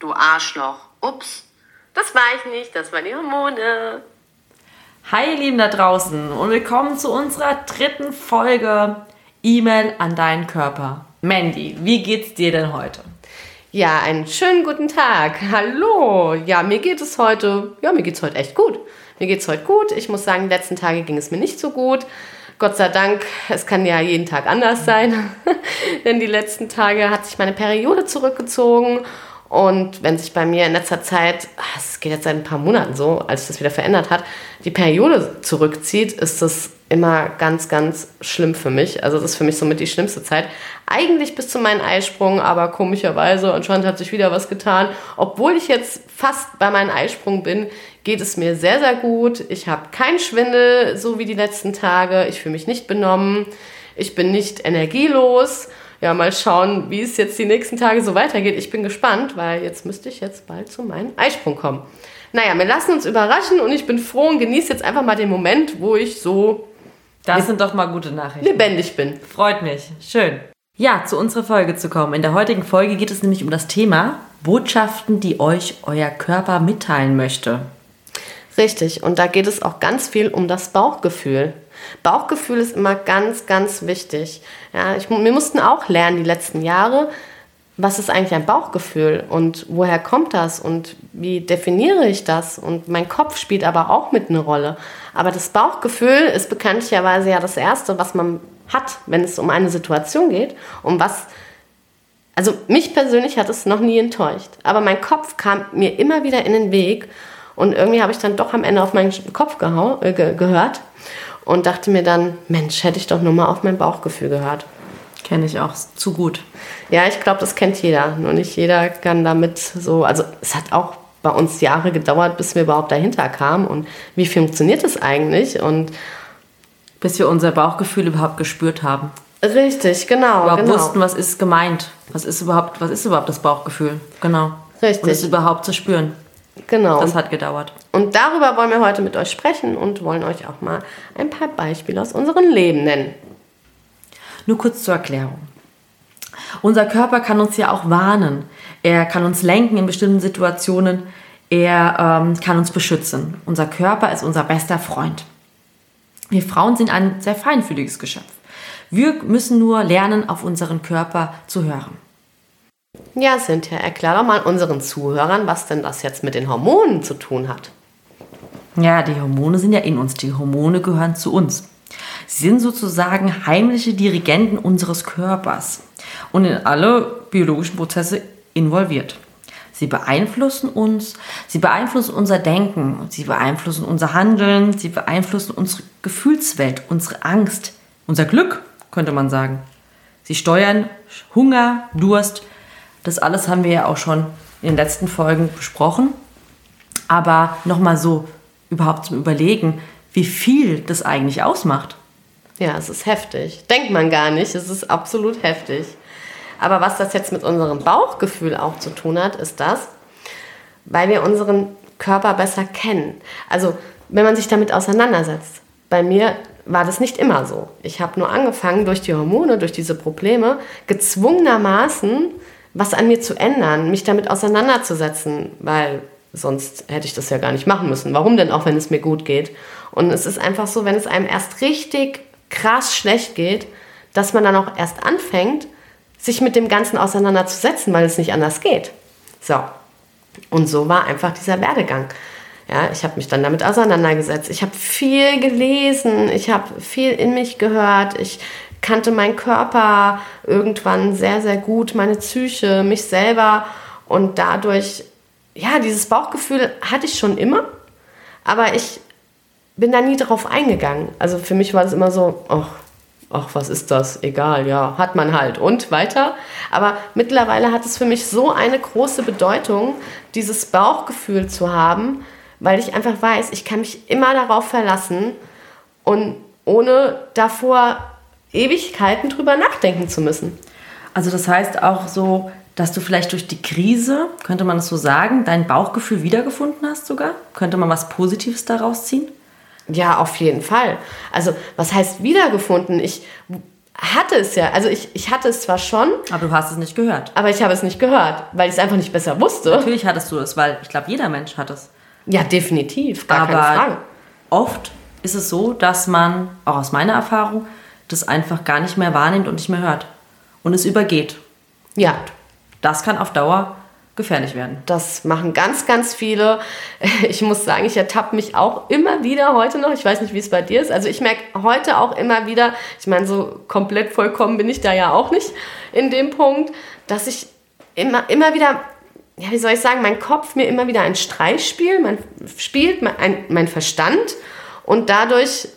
Du Arschloch. Ups. Das war ich nicht, das waren die Hormone. Hi, ihr Lieben da draußen und willkommen zu unserer dritten Folge E-Mail an deinen Körper. Mandy, wie geht's dir denn heute? Ja, einen schönen guten Tag. Hallo. Ja, mir geht es heute, ja, mir geht es heute echt gut. Mir geht es heute gut. Ich muss sagen, die letzten Tage ging es mir nicht so gut. Gott sei Dank, es kann ja jeden Tag anders sein. Denn die letzten Tage hat sich meine Periode zurückgezogen und wenn sich bei mir in letzter Zeit, ah, es geht jetzt seit ein paar Monaten so, als sich das wieder verändert hat, die Periode zurückzieht, ist das immer ganz, ganz schlimm für mich. Also das ist für mich somit die schlimmste Zeit. Eigentlich bis zu meinem Eisprung, aber komischerweise, anscheinend hat sich wieder was getan. Obwohl ich jetzt fast bei meinem Eisprung bin, geht es mir sehr, sehr gut. Ich habe keinen Schwindel, so wie die letzten Tage. Ich fühle mich nicht benommen. Ich bin nicht energielos ja, mal schauen, wie es jetzt die nächsten Tage so weitergeht. Ich bin gespannt, weil jetzt müsste ich jetzt bald zu meinem Eisprung kommen. Naja, wir lassen uns überraschen und ich bin froh und genieße jetzt einfach mal den Moment, wo ich so. Das sind doch mal gute Nachrichten. Lebendig bin. Freut mich. Schön. Ja, zu unserer Folge zu kommen. In der heutigen Folge geht es nämlich um das Thema Botschaften, die euch euer Körper mitteilen möchte. Richtig, und da geht es auch ganz viel um das Bauchgefühl. Bauchgefühl ist immer ganz, ganz wichtig. Ja, ich, wir mussten auch lernen die letzten Jahre, was ist eigentlich ein Bauchgefühl und woher kommt das und wie definiere ich das? Und mein Kopf spielt aber auch mit eine Rolle. Aber das Bauchgefühl ist bekanntlicherweise ja das Erste, was man hat, wenn es um eine Situation geht, um was also mich persönlich hat es noch nie enttäuscht, aber mein Kopf kam mir immer wieder in den Weg und irgendwie habe ich dann doch am Ende auf meinen Kopf äh, ge gehört und dachte mir dann, Mensch, hätte ich doch nur mal auf mein Bauchgefühl gehört. Kenne ich auch zu gut. Ja, ich glaube, das kennt jeder. Nur nicht jeder kann damit so, also es hat auch bei uns Jahre gedauert, bis wir überhaupt dahinter kamen und wie funktioniert das eigentlich und bis wir unser Bauchgefühl überhaupt gespürt haben. Richtig, genau. Überhaupt genau. wussten, was ist gemeint. Was ist überhaupt, was ist überhaupt das Bauchgefühl? Genau. Richtig. Und es überhaupt zu spüren. Genau. Das hat gedauert. Und darüber wollen wir heute mit euch sprechen und wollen euch auch mal ein paar Beispiele aus unserem Leben nennen. Nur kurz zur Erklärung. Unser Körper kann uns ja auch warnen. Er kann uns lenken in bestimmten Situationen. Er ähm, kann uns beschützen. Unser Körper ist unser bester Freund. Wir Frauen sind ein sehr feinfühliges Geschöpf. Wir müssen nur lernen, auf unseren Körper zu hören. Ja, Cynthia, erklär doch mal unseren Zuhörern, was denn das jetzt mit den Hormonen zu tun hat. Ja, die Hormone sind ja in uns. Die Hormone gehören zu uns. Sie sind sozusagen heimliche Dirigenten unseres Körpers und in alle biologischen Prozesse involviert. Sie beeinflussen uns, sie beeinflussen unser Denken, sie beeinflussen unser Handeln, sie beeinflussen unsere Gefühlswelt, unsere Angst, unser Glück, könnte man sagen. Sie steuern Hunger, Durst, das alles haben wir ja auch schon in den letzten Folgen besprochen. Aber nochmal so überhaupt zum Überlegen, wie viel das eigentlich ausmacht. Ja, es ist heftig. Denkt man gar nicht. Es ist absolut heftig. Aber was das jetzt mit unserem Bauchgefühl auch zu tun hat, ist das, weil wir unseren Körper besser kennen. Also, wenn man sich damit auseinandersetzt. Bei mir war das nicht immer so. Ich habe nur angefangen, durch die Hormone, durch diese Probleme, gezwungenermaßen was an mir zu ändern, mich damit auseinanderzusetzen, weil sonst hätte ich das ja gar nicht machen müssen. Warum denn auch, wenn es mir gut geht? Und es ist einfach so, wenn es einem erst richtig krass schlecht geht, dass man dann auch erst anfängt, sich mit dem Ganzen auseinanderzusetzen, weil es nicht anders geht. So. Und so war einfach dieser Werdegang. Ja, ich habe mich dann damit auseinandergesetzt. Ich habe viel gelesen, ich habe viel in mich gehört, ich kannte meinen Körper irgendwann sehr, sehr gut, meine Psyche, mich selber und dadurch, ja, dieses Bauchgefühl hatte ich schon immer, aber ich bin da nie drauf eingegangen. Also für mich war das immer so, ach, ach, was ist das? Egal, ja, hat man halt und weiter. Aber mittlerweile hat es für mich so eine große Bedeutung, dieses Bauchgefühl zu haben, weil ich einfach weiß, ich kann mich immer darauf verlassen und ohne davor Ewigkeiten drüber nachdenken zu müssen. Also das heißt auch so, dass du vielleicht durch die Krise, könnte man das so sagen, dein Bauchgefühl wiedergefunden hast sogar? Könnte man was Positives daraus ziehen? Ja, auf jeden Fall. Also was heißt wiedergefunden? Ich, hatte es ja. Also ich, ich hatte es zwar schon, Aber du hast es nicht gehört. aber ich habe es nicht gehört, weil ich es einfach nicht besser wusste. Natürlich hattest du es, weil ich glaube, jeder Mensch hat es. Ja, definitiv, gar Aber keine Frage. oft ist es so, dass man, auch aus meiner Erfahrung, das einfach gar nicht mehr wahrnimmt und nicht mehr hört. Und es übergeht. Ja, Das kann auf Dauer gefährlich werden. das machen ganz, ganz viele. Ich muss sagen, ich ertappe mich auch immer wieder heute noch. Ich weiß nicht, wie es bei dir ist. Also ich merke heute auch immer wieder, ich meine, so komplett vollkommen bin ich da ja auch nicht in dem Punkt, dass ich immer, immer wieder, ja, wie soll ich sagen, mein Kopf mir immer wieder einen Streich spielt, man spielt mein, ein, mein Verstand und dadurch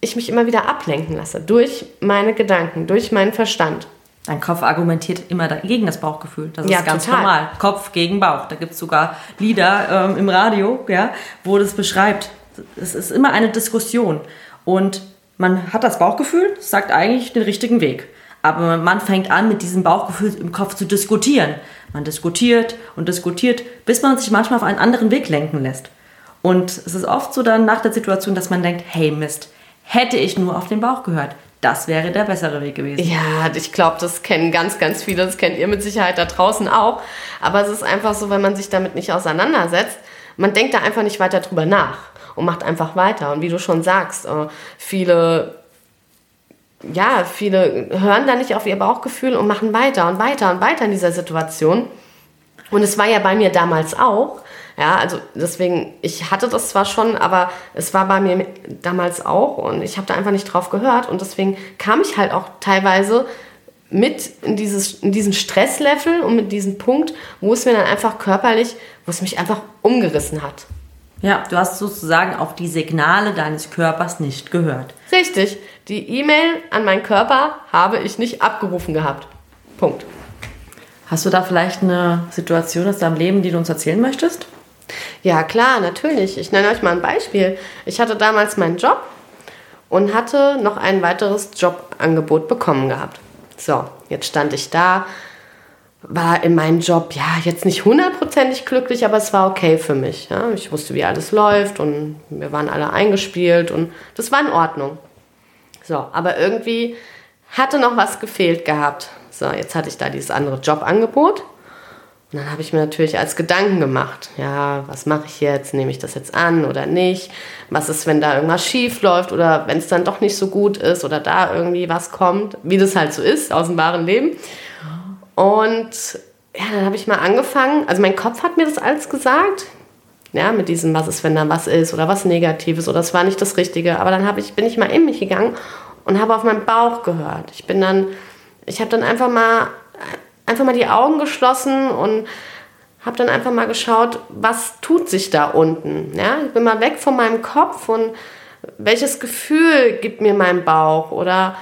ich mich immer wieder ablenken lasse durch meine Gedanken, durch meinen Verstand. Dein Kopf argumentiert immer gegen das Bauchgefühl. Das ist Ja, ganz total. normal. Kopf gegen Bauch. Da gibt es sogar Lieder ähm, im Radio, ja, wo das beschreibt. Es ist immer eine Diskussion. Und man hat das Bauchgefühl, sagt eigentlich den richtigen Weg. Aber man fängt an, mit diesem Bauchgefühl im Kopf zu diskutieren. Man diskutiert und diskutiert, bis man sich manchmal auf einen anderen Weg lenken lässt. Und es ist oft so dann nach der Situation, dass man denkt, hey Mist, hätte ich nur auf den Bauch gehört. Das wäre der bessere Weg gewesen. Ja, ich glaube, das kennen ganz, ganz viele. Das kennt ihr mit Sicherheit da draußen auch. Aber es ist einfach so, wenn man sich damit nicht auseinandersetzt, man denkt da einfach nicht weiter drüber nach und macht einfach weiter. Und wie du schon sagst, äh, viele, ja, viele hören da nicht auf ihr Bauchgefühl und machen weiter und weiter und weiter in dieser Situation. Und es war ja bei mir damals auch. Ja, also deswegen, ich hatte das zwar schon, aber es war bei mir damals auch und ich habe da einfach nicht drauf gehört und deswegen kam ich halt auch teilweise mit in, dieses, in diesen Stresslevel und mit diesem Punkt, wo es mir dann einfach körperlich, wo es mich einfach umgerissen hat. Ja, du hast sozusagen auf die Signale deines Körpers nicht gehört. Richtig, die E-Mail an meinen Körper habe ich nicht abgerufen gehabt. Punkt. Hast du da vielleicht eine Situation aus deinem Leben, die du uns erzählen möchtest? Ja, klar, natürlich. Ich nenne euch mal ein Beispiel. Ich hatte damals meinen Job und hatte noch ein weiteres Jobangebot bekommen gehabt. So, jetzt stand ich da, war in meinem Job, ja, jetzt nicht hundertprozentig glücklich, aber es war okay für mich. Ja. Ich wusste, wie alles läuft und wir waren alle eingespielt und das war in Ordnung. So, aber irgendwie hatte noch was gefehlt gehabt. So, jetzt hatte ich da dieses andere Jobangebot. Und dann habe ich mir natürlich als Gedanken gemacht, ja, was mache ich jetzt? Nehme ich das jetzt an oder nicht? Was ist, wenn da irgendwas schief läuft oder wenn es dann doch nicht so gut ist oder da irgendwie was kommt, wie das halt so ist aus dem wahren Leben. Und ja, dann habe ich mal angefangen, also mein Kopf hat mir das alles gesagt, ja, mit diesem, was ist, wenn da was ist oder was Negatives oder das war nicht das Richtige. Aber dann ich, bin ich mal in mich gegangen und habe auf meinen Bauch gehört. Ich bin dann, ich habe dann einfach mal, einfach mal die Augen geschlossen und habe dann einfach mal geschaut, was tut sich da unten. Ja, ich bin mal weg von meinem Kopf und welches Gefühl gibt mir mein Bauch oder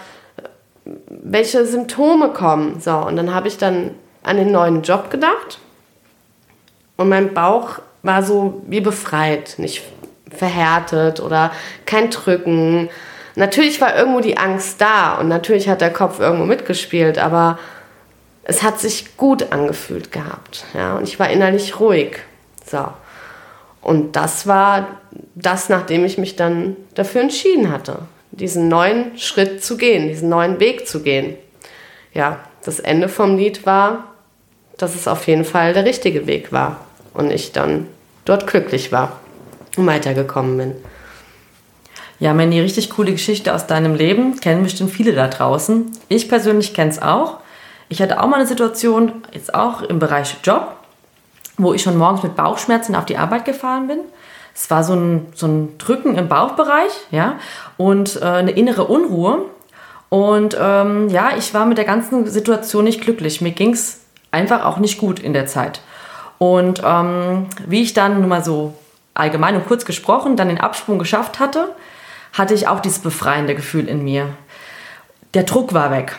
welche Symptome kommen. So, und dann habe ich dann an den neuen Job gedacht und mein Bauch war so wie befreit, nicht verhärtet oder kein Drücken. Natürlich war irgendwo die Angst da und natürlich hat der Kopf irgendwo mitgespielt, aber es hat sich gut angefühlt gehabt. Ja, und ich war innerlich ruhig. So. Und das war das, nachdem ich mich dann dafür entschieden hatte, diesen neuen Schritt zu gehen, diesen neuen Weg zu gehen. Ja, das Ende vom Lied war, dass es auf jeden Fall der richtige Weg war und ich dann dort glücklich war und weitergekommen bin. Ja, Mandy, richtig coole Geschichte aus deinem Leben. Kennen bestimmt viele da draußen. Ich persönlich kenne es auch. Ich hatte auch mal eine Situation, jetzt auch im Bereich Job, wo ich schon morgens mit Bauchschmerzen auf die Arbeit gefahren bin. Es war so ein, so ein Drücken im Bauchbereich, ja, und äh, eine innere Unruhe. Und ähm, ja, ich war mit der ganzen Situation nicht glücklich. Mir ging es einfach auch nicht gut in der Zeit. Und ähm, wie ich dann nur mal so allgemein und kurz gesprochen dann den Absprung geschafft hatte, hatte ich auch dieses befreiende Gefühl in mir. Der Druck war weg.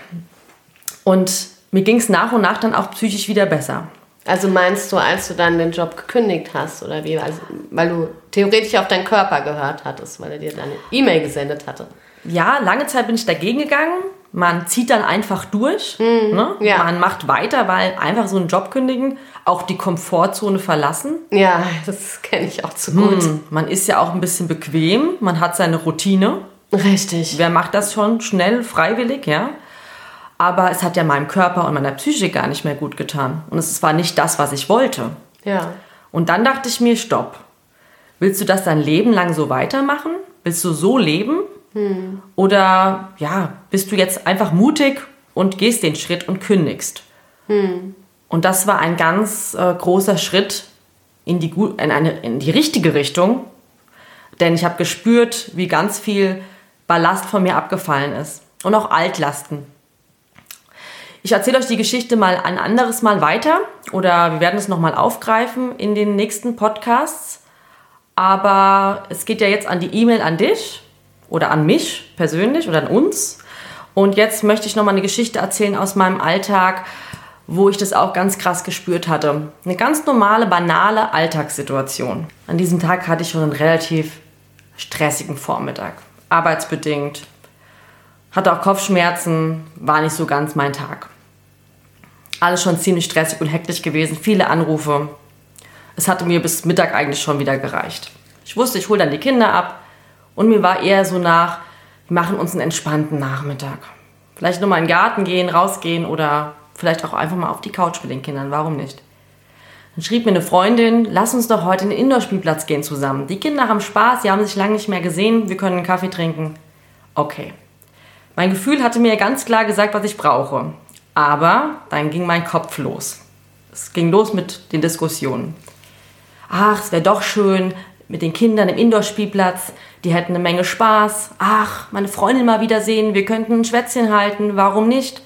Und mir ging es nach und nach dann auch psychisch wieder besser. Also meinst du, als du dann den Job gekündigt hast oder wie? Also, weil du theoretisch auf deinen Körper gehört hattest, weil er dir deine E-Mail gesendet hatte. Ja, lange Zeit bin ich dagegen gegangen. Man zieht dann einfach durch. ne? ja. Man macht weiter, weil einfach so einen Job kündigen, auch die Komfortzone verlassen. Ja, das kenne ich auch zu gut. Hm, Man ist ja auch ein bisschen bequem, man hat seine Routine. Richtig. Wer macht das schon schnell, freiwillig, ja? Aber es hat ja meinem Körper und meiner Psyche gar nicht mehr gut getan. Und es war nicht das, was ich wollte. Ja. Und dann dachte ich mir, stopp. Willst du das dein Leben lang so weitermachen? Willst du so leben? Oder ja, bist du jetzt einfach mutig und gehst den Schritt und kündigst? Und das war ein ganz äh, großer Schritt in die, in, eine, in die richtige Richtung. Denn ich habe gespürt, wie ganz viel Ballast von mir abgefallen ist. Und auch Altlasten. Ich erzähle euch die Geschichte mal ein anderes Mal weiter oder wir werden es nochmal aufgreifen in den nächsten Podcasts. Aber es geht ja jetzt an die E-Mail an dich oder an mich persönlich oder an uns. Und jetzt möchte ich nochmal eine Geschichte erzählen aus meinem Alltag, wo ich das auch ganz krass gespürt hatte. Eine ganz normale, banale Alltagssituation. An diesem Tag hatte ich schon einen relativ stressigen Vormittag. Arbeitsbedingt, hatte auch Kopfschmerzen, war nicht so ganz mein Tag. Alles schon ziemlich stressig und hektisch gewesen, viele Anrufe. Es hatte mir bis Mittag eigentlich schon wieder gereicht. Ich wusste, ich hole dann die Kinder ab und mir war eher so nach, wir machen uns einen entspannten Nachmittag. Vielleicht nur mal in den Garten gehen, rausgehen oder vielleicht auch einfach mal auf die Couch mit den Kindern, warum nicht? Dann schrieb mir eine Freundin, lass uns doch heute in den Indoor-Spielplatz gehen zusammen. Die Kinder haben Spaß, sie haben sich lange nicht mehr gesehen, wir können einen Kaffee trinken. Okay. Mein Gefühl hatte mir ganz klar gesagt, was ich brauche. Aber dann ging mein Kopf los. Es ging los mit den Diskussionen. Ach, es wäre doch schön mit den Kindern im Indoor-Spielplatz. Die hätten eine Menge Spaß. Ach, meine Freundin mal wiedersehen. Wir könnten ein Schwätzchen halten. Warum nicht?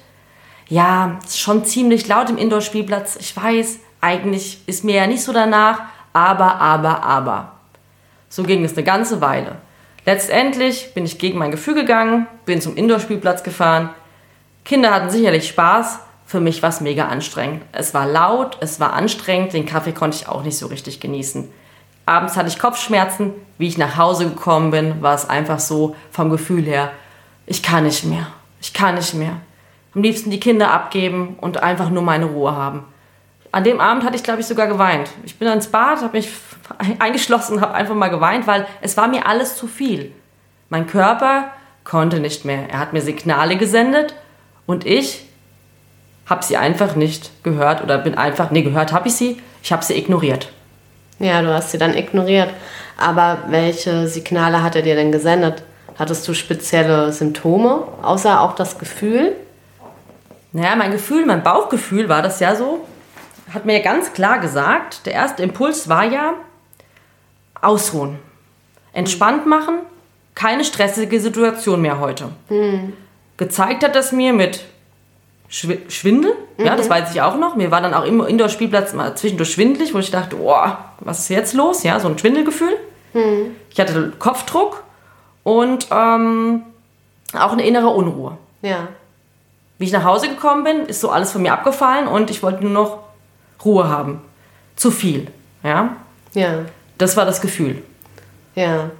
Ja, es ist schon ziemlich laut im Indoor-Spielplatz. Ich weiß, eigentlich ist mir ja nicht so danach. Aber, aber, aber. So ging es eine ganze Weile. Letztendlich bin ich gegen mein Gefühl gegangen, bin zum Indoor-Spielplatz gefahren. Kinder hatten sicherlich Spaß. Für mich war es mega anstrengend. Es war laut, es war anstrengend, den Kaffee konnte ich auch nicht so richtig genießen. Abends hatte ich Kopfschmerzen. Wie ich nach Hause gekommen bin, war es einfach so vom Gefühl her, ich kann nicht mehr. Ich kann nicht mehr. Am liebsten die Kinder abgeben und einfach nur meine Ruhe haben. An dem Abend hatte ich, glaube ich, sogar geweint. Ich bin ins Bad, habe mich eingeschlossen und habe einfach mal geweint, weil es war mir alles zu viel. Mein Körper konnte nicht mehr. Er hat mir Signale gesendet und ich habe sie einfach nicht gehört oder bin einfach, nee, gehört habe ich sie, ich habe sie ignoriert. Ja, du hast sie dann ignoriert. Aber welche Signale hat er dir denn gesendet? Hattest du spezielle Symptome, außer auch das Gefühl? Naja, mein Gefühl, mein Bauchgefühl war das ja so, hat mir ganz klar gesagt, der erste Impuls war ja, ausruhen, entspannt machen, keine stressige Situation mehr heute. Gezeigt hat das mir mit Schwi Schwindel, ja, das weiß ich auch noch. Mir war dann auch im Indoor-Spielplatz mal zwischendurch schwindelig, wo ich dachte, oh, was ist jetzt los? Ja, so ein Schwindelgefühl. Ich hatte Kopfdruck und ähm, auch eine innere Unruhe. Ja. Wie ich nach Hause gekommen bin, ist so alles von mir abgefallen und ich wollte nur noch Ruhe haben. Zu viel. Ja, Ja. das war das Gefühl. Ja.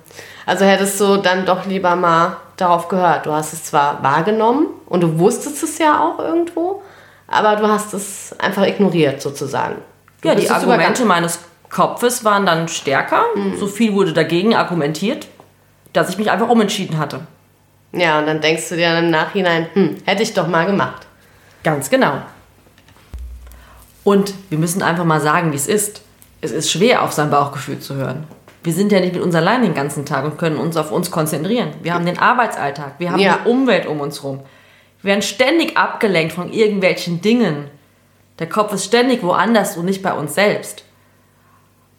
Also hättest du dann doch lieber mal darauf gehört. Du hast es zwar wahrgenommen und du wusstest es ja auch irgendwo, aber du hast es einfach ignoriert sozusagen. Du Ja, die Argumente meines Kopfes waren dann stärker. So viel wurde dagegen argumentiert, dass ich mich einfach umentschieden hatte. Ja, und dann denkst du dir dann im Nachhinein, hm, hätte ich doch mal gemacht. Ganz genau. Und wir müssen einfach mal sagen, wie es ist. Es ist schwer, auf sein Bauchgefühl zu hören. Wir sind ja nicht mit uns allein den ganzen Tag und können uns auf uns konzentrieren. Wir haben den Arbeitsalltag, wir haben Ja. die Umwelt um uns herum. Wir werden ständig abgelenkt von irgendwelchen Dingen. Der Kopf ist ständig woanders und nicht bei uns selbst.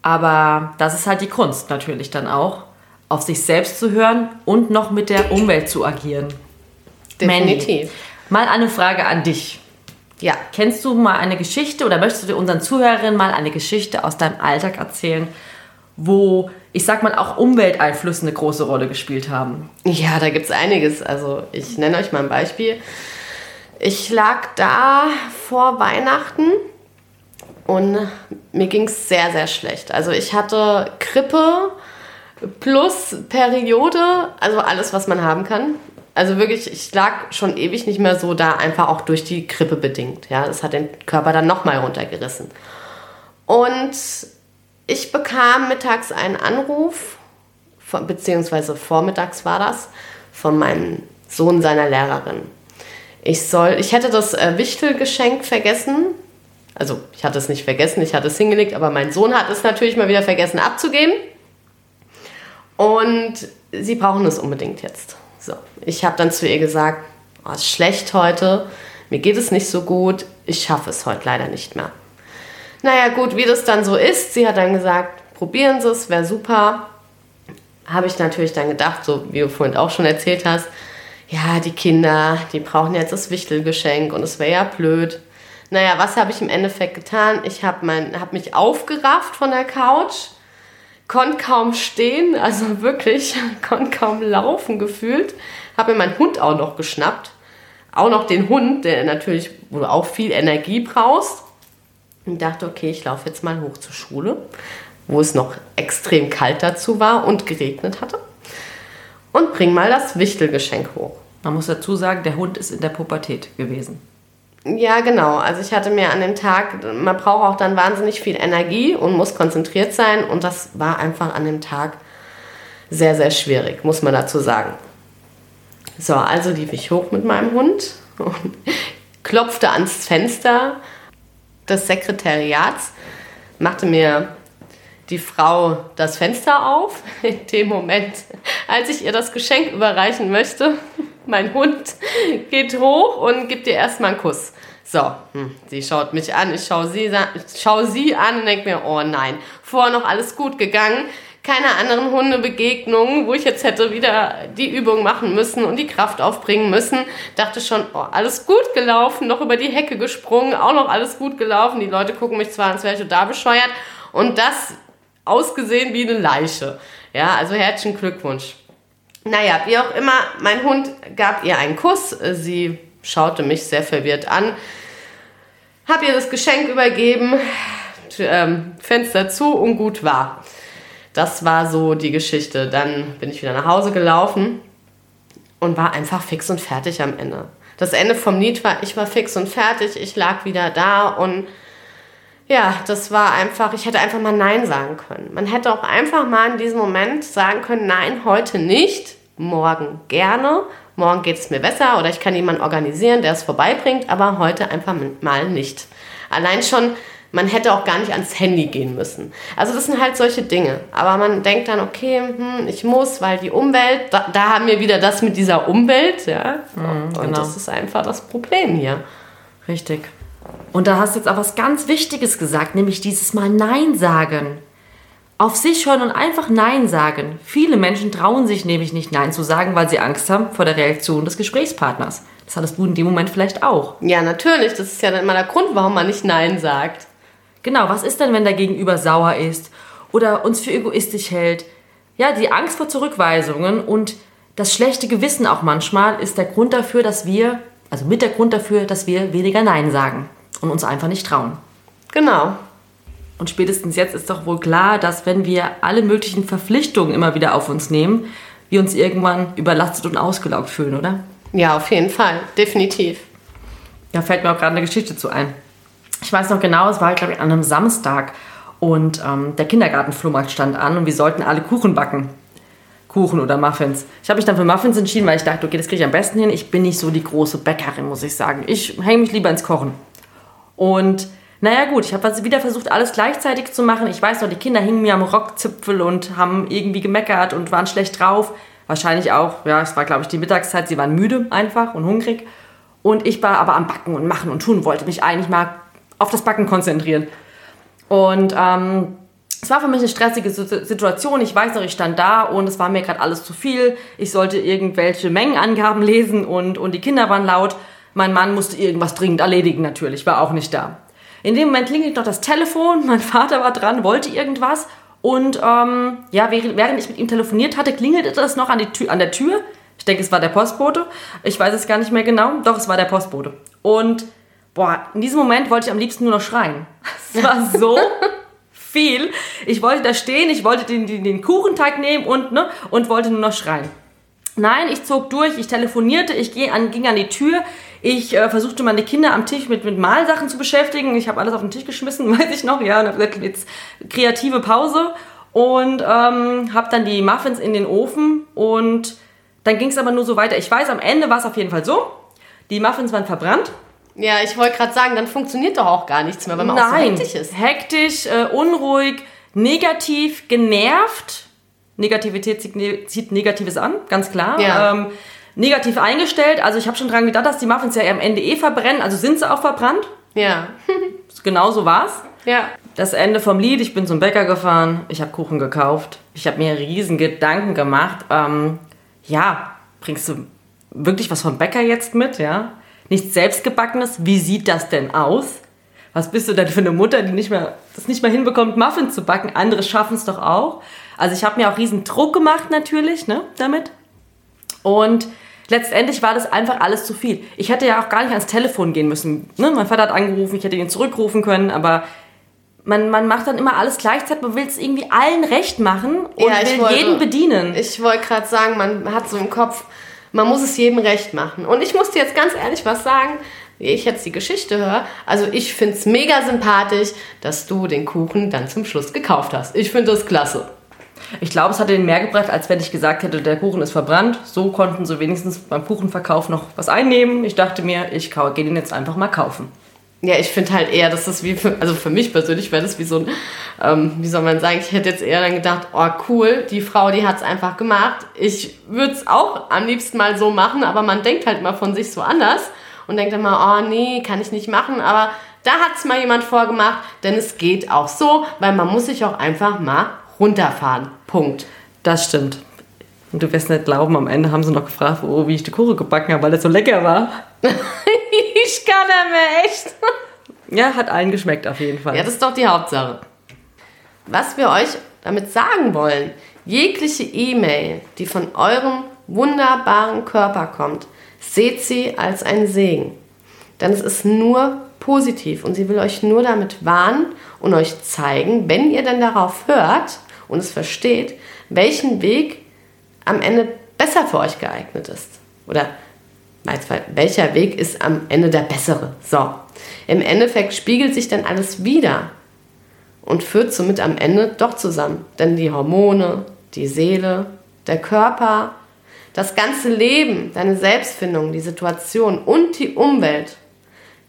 Aber das ist halt die Kunst natürlich dann auch, auf sich selbst zu hören und noch mit der Umwelt zu agieren. Mandy, Definitiv. mal eine Frage an dich. Ja. Kennst du mal eine Geschichte oder möchtest du unseren Zuhörerinnen mal eine Geschichte aus deinem Alltag erzählen, wo, ich sag mal, auch Umwelteinflüsse eine große Rolle gespielt haben? Ja, da gibt es einiges. Also ich nenne euch mal ein Beispiel. Ich lag da vor Weihnachten und mir ging es sehr, sehr schlecht. Also ich hatte Grippe plus Periode, also alles, was man haben kann. Also wirklich, ich lag schon ewig nicht mehr so da, einfach auch durch die Grippe bedingt. Ja, das hat den Körper dann nochmal runtergerissen. Und ich bekam mittags einen Anruf, von, beziehungsweise vormittags war das, von meinem Sohn seiner Lehrerin. ich soll, ich hätte das äh, Wichtelgeschenk vergessen. Also ich hatte es nicht vergessen, ich hatte es hingelegt, aber mein Sohn hat es natürlich mal wieder vergessen abzugeben. Und sie brauchen es unbedingt jetzt. So, ich habe dann zu ihr gesagt, oh, ist schlecht heute, mir geht es nicht so gut, ich schaffe es heute leider nicht mehr. Naja gut, wie das dann so ist, sie hat dann gesagt, probieren Sie es, wäre super. Habe ich natürlich dann gedacht, so wie du vorhin auch schon erzählt hast, ja, die Kinder, die brauchen jetzt das Wichtelgeschenk und es wäre ja blöd. Naja, was habe ich im Endeffekt getan? Ich habe hab mich aufgerafft von der Couch, konnte kaum stehen, also wirklich, konnte kaum laufen gefühlt. Habe mir meinen Hund auch noch geschnappt. Auch noch den Hund, der natürlich, wo du auch viel Energie brauchst. Und dachte, okay, ich laufe jetzt mal hoch zur Schule, wo es noch extrem kalt dazu war und geregnet hatte. Und bring mal das Wichtelgeschenk hoch. Man muss dazu sagen, der Hund ist in der Pubertät gewesen. Ja, genau. Also ich hatte mir an dem Tag, man braucht auch dann wahnsinnig viel Energie und muss konzentriert sein. Und das war einfach an dem Tag sehr, sehr schwierig, muss man dazu sagen. So, also lief ich hoch mit meinem Hund und klopfte ans Fenster des Sekretariats, machte mir die Frau das Fenster auf. In dem Moment, als ich ihr das Geschenk überreichen möchte, mein Hund geht hoch und gibt ihr erstmal einen Kuss. So, hm, sie schaut mich an, ich schaue sie, schau sie an und denke mir, oh nein, vorher noch alles gut gegangen, keine anderen Hundebegegnungen, wo ich jetzt hätte wieder die Übung machen müssen und die Kraft aufbringen müssen. Dachte schon, oh, alles gut gelaufen, noch über die Hecke gesprungen, auch noch alles gut gelaufen. Die Leute gucken mich zwar, als wäre ich total bescheuert und das ausgesehen wie eine Leiche. Ja, also herzlichen Glückwunsch. Naja, wie auch immer, mein Hund gab ihr einen Kuss. Sie schaute mich sehr verwirrt an. Hab ihr das Geschenk übergeben, ähm, Fenster zu und gut war. Das war so die Geschichte. Dann bin ich wieder nach Hause gelaufen und war einfach fix und fertig am Ende. Das Ende vom Lied war, ich war fix und fertig, ich lag wieder da und ja, das war einfach, ich hätte einfach mal Nein sagen können. Man hätte auch einfach mal in diesem Moment sagen können, nein, heute nicht, morgen gerne, morgen geht es mir besser oder ich kann jemanden organisieren, der es vorbeibringt, aber heute einfach mal nicht. Allein schon, man hätte auch gar nicht ans Handy gehen müssen. Also das sind halt solche Dinge. Aber man denkt dann, okay, hm, ich muss, weil die Umwelt, da, da, haben wir wieder das mit dieser Umwelt, ja. Mhm, und genau. das ist einfach das Problem hier. Richtig. Und da hast du jetzt auch was ganz Wichtiges gesagt, nämlich dieses Mal Nein sagen. Auf sich hören und einfach Nein sagen. Viele Menschen trauen sich nämlich nicht Nein zu sagen, weil sie Angst haben vor der Reaktion des Gesprächspartners. Das hattest du in dem Moment vielleicht auch. Ja, natürlich. Das ist ja dann immer der Grund, warum man nicht Nein sagt. Genau, was ist denn, wenn der Gegenüber sauer ist oder uns für egoistisch hält? Ja, die Angst vor Zurückweisungen und das schlechte Gewissen auch manchmal ist der Grund dafür, dass wir, also mit der Grund dafür, dass wir weniger Nein sagen und uns einfach nicht trauen. Genau. Und spätestens jetzt ist doch wohl klar, dass wenn wir alle möglichen Verpflichtungen immer wieder auf uns nehmen, wir uns irgendwann überlastet und ausgelaugt fühlen, oder? Ja, auf jeden Fall, definitiv. Da fällt mir auch gerade eine Geschichte zu ein. Ich weiß noch genau, es war, glaube ich, an einem Samstag und ähm, der Kindergartenflohmarkt stand an und wir sollten alle Kuchen backen. Kuchen oder Muffins. Ich habe mich dann für Muffins entschieden, weil ich dachte, okay, das kriege ich am besten hin. Ich bin nicht so die große Bäckerin, muss ich sagen. Ich hänge mich lieber ins Kochen. Und naja gut, ich habe wieder versucht, alles gleichzeitig zu machen. Ich weiß noch, die Kinder hingen mir am Rockzipfel und haben irgendwie gemeckert und waren schlecht drauf. Wahrscheinlich auch, ja, es war glaube ich die Mittagszeit, sie waren müde einfach und hungrig. Und ich war aber am Backen und Machen und Tun, wollte mich eigentlich mal auf das Backen konzentrieren. Und ähm, es war für mich eine stressige Situation. Ich weiß noch, ich stand da und es war mir gerade alles zu viel. Ich sollte irgendwelche Mengenangaben lesen und, und die Kinder waren laut. Mein Mann musste irgendwas dringend erledigen natürlich, war auch nicht da. In dem Moment klingelt noch das Telefon, mein Vater war dran, wollte irgendwas und ähm, ja, während ich mit ihm telefoniert hatte, klingelte das noch an, die Tür, an der Tür. Ich denke, es war der Postbote. Ich weiß es gar nicht mehr genau. Doch, es war der Postbote. Und boah, in diesem Moment wollte ich am liebsten nur noch schreien. Es war so viel. Ich wollte da stehen, ich wollte den, den, den Kuchenteig nehmen und, ne, und wollte nur noch schreien. Nein, ich zog durch, ich telefonierte, ich an, ging an die Tür, ich äh, versuchte meine Kinder am Tisch mit, mit Malsachen zu beschäftigen. Ich habe alles auf den Tisch geschmissen, weiß ich noch, ja, und habe gesagt, jetzt kreative Pause und ähm, habe dann die Muffins in den Ofen und dann ging es aber nur so weiter. Ich weiß, am Ende war es auf jeden Fall so, Die Muffins waren verbrannt. Ja, ich wollte gerade sagen, dann funktioniert doch auch gar nichts mehr, weil man auch so Nein, hektisch ist. hektisch, äh, unruhig, negativ, genervt. Negativität zieht, ne zieht Negatives an, ganz klar. Ja. Ähm, negativ eingestellt. Also ich habe schon dran gedacht, dass die Muffins ja am Ende eh verbrennen. Also sind sie auch verbrannt. Ja. Genau so war's. Ja. Das Ende vom Lied, ich bin zum Bäcker gefahren, ich habe Kuchen gekauft, ich habe mir riesen Gedanken gemacht. Ähm, ja, bringst du wirklich was vom Bäcker jetzt mit, ja? Nichts selbstgebackenes, wie sieht das denn aus? Was bist du denn für eine Mutter, die nicht mehr, das nicht mehr hinbekommt, Muffins zu backen? Andere schaffen es doch auch. Also ich habe mir auch riesen Druck gemacht natürlich, ne, damit. Und letztendlich war das einfach alles zu viel. Ich hätte ja auch gar nicht ans Telefon gehen müssen. Ne? Mein Vater hat angerufen, ich hätte ihn zurückrufen können, aber man, man macht dann immer alles gleichzeitig. Man will es irgendwie allen recht machen und Ja, will wollte- jeden bedienen. Ich wollte gerade sagen, man hat so im Kopf, man muss es jedem recht machen. Und ich muss dir jetzt ganz ehrlich was sagen, wie ich jetzt die Geschichte höre. Also ich finde es mega sympathisch, dass du den Kuchen dann zum Schluss gekauft hast. Ich finde das klasse. Ich glaube, es hat ihnen mehr gebracht, als wenn ich gesagt hätte, der Kuchen ist verbrannt. So konnten sie wenigstens beim Kuchenverkauf noch was einnehmen. Ich dachte mir, ich gehe den jetzt einfach mal kaufen. Ja, ich finde halt eher, dass das wie für, also für mich persönlich wäre das wie so ein, ähm, wie soll man sagen, ich hätte jetzt eher dann gedacht, oh cool, die Frau, die hat es einfach gemacht. Ich würde es auch am liebsten mal so machen, aber man denkt halt mal von sich so anders und denkt dann mal, oh nee, kann ich nicht machen, aber da hat es mal jemand vorgemacht, denn es geht auch so, weil man muss sich auch einfach mal runterfahren. Punkt. Das stimmt. Und du wirst nicht glauben, am Ende haben sie noch gefragt, oh, wie ich die Kuchen gebacken habe, weil das so lecker war. Ich kann er mir echt. Ja, hat allen geschmeckt auf jeden Fall. Ja, das ist doch die Hauptsache. Was wir euch damit sagen wollen, jegliche E-Mail, die von eurem wunderbaren Körper kommt, seht sie als ein Segen. Denn es ist nur positiv und sie will euch nur damit warnen und euch zeigen, wenn ihr denn darauf hört und es versteht, welchen Weg am Ende besser für euch geeignet ist. Oder welcher Weg ist am Ende der bessere? So. Im Endeffekt spiegelt sich dann alles wieder und führt somit am Ende doch zusammen. Denn die Hormone, die Seele, der Körper, das ganze Leben, deine Selbstfindung, die Situation und die Umwelt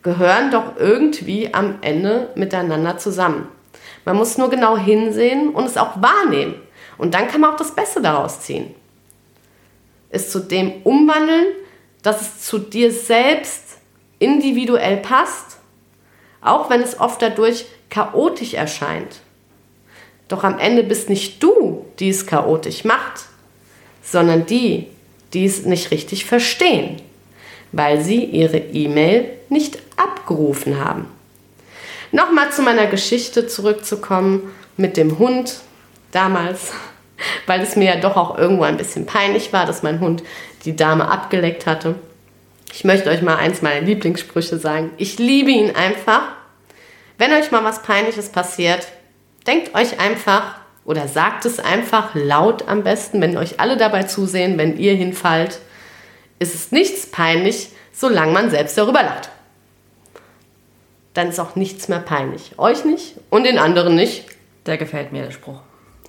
gehören doch irgendwie am Ende miteinander zusammen. Man muss nur genau hinsehen und es auch wahrnehmen. Und dann kann man auch das Beste daraus ziehen. Es zu dem umwandeln, dass es zu dir selbst individuell passt, auch wenn es oft dadurch chaotisch erscheint. Doch am Ende bist nicht du, die es chaotisch macht, sondern die, die es nicht richtig verstehen, weil sie ihre E-Mail nicht abgerufen haben. Nochmal zu meiner Geschichte zurückzukommen mit dem Hund damals, weil es mir ja doch auch irgendwo ein bisschen peinlich war, dass mein Hund die Dame abgeleckt hatte. Ich möchte euch mal eins meiner Lieblingssprüche sagen. Ich liebe ihn einfach. Wenn euch mal was Peinliches passiert, denkt euch einfach oder sagt es einfach laut am besten, wenn euch alle dabei zusehen, wenn ihr hinfallt. ist Es nichts peinlich, solange man selbst darüber lacht. Dann ist auch nichts mehr peinlich. Euch nicht und den anderen nicht. Der gefällt mir, der Spruch.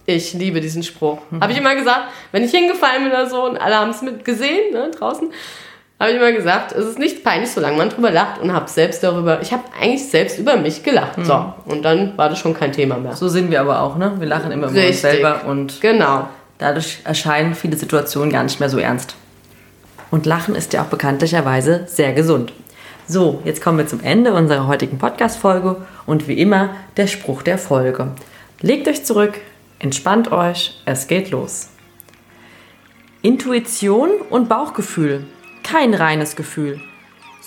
Ich liebe diesen Spruch. Habe ich immer gesagt, wenn ich hingefallen bin oder so und alle haben es mit gesehen, ne, draußen, habe ich immer gesagt, es ist nicht peinlich, solange man drüber lacht und habe selbst darüber, ich habe eigentlich selbst über mich gelacht. So, und dann war das schon kein Thema mehr. So sind wir aber auch, ne? Wir lachen immer über uns selber und Genau. dadurch erscheinen viele Situationen gar nicht mehr so ernst. Und Lachen ist ja auch bekanntlicherweise sehr gesund. So, jetzt kommen wir zum Ende unserer heutigen Podcast-Folge und wie immer der Spruch der Folge. Legt euch zurück, entspannt euch, es geht los. Intuition und Bauchgefühl. Kein reines Gefühl,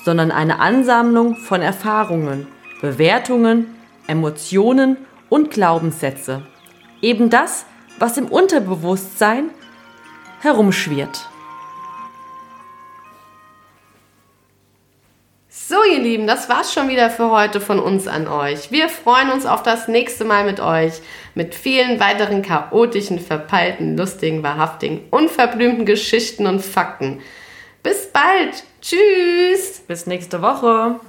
sondern eine Ansammlung von Erfahrungen, Bewertungen, Emotionen und Glaubenssätze. Eben das, was im Unterbewusstsein herumschwirrt. So, ihr Lieben, das war's schon wieder für heute von uns an euch. Wir freuen uns auf das nächste Mal mit euch, mit vielen weiteren chaotischen, verpeilten, lustigen, wahrhaftigen, unverblümten Geschichten und Fakten. Bis bald. Tschüss. Bis nächste Woche.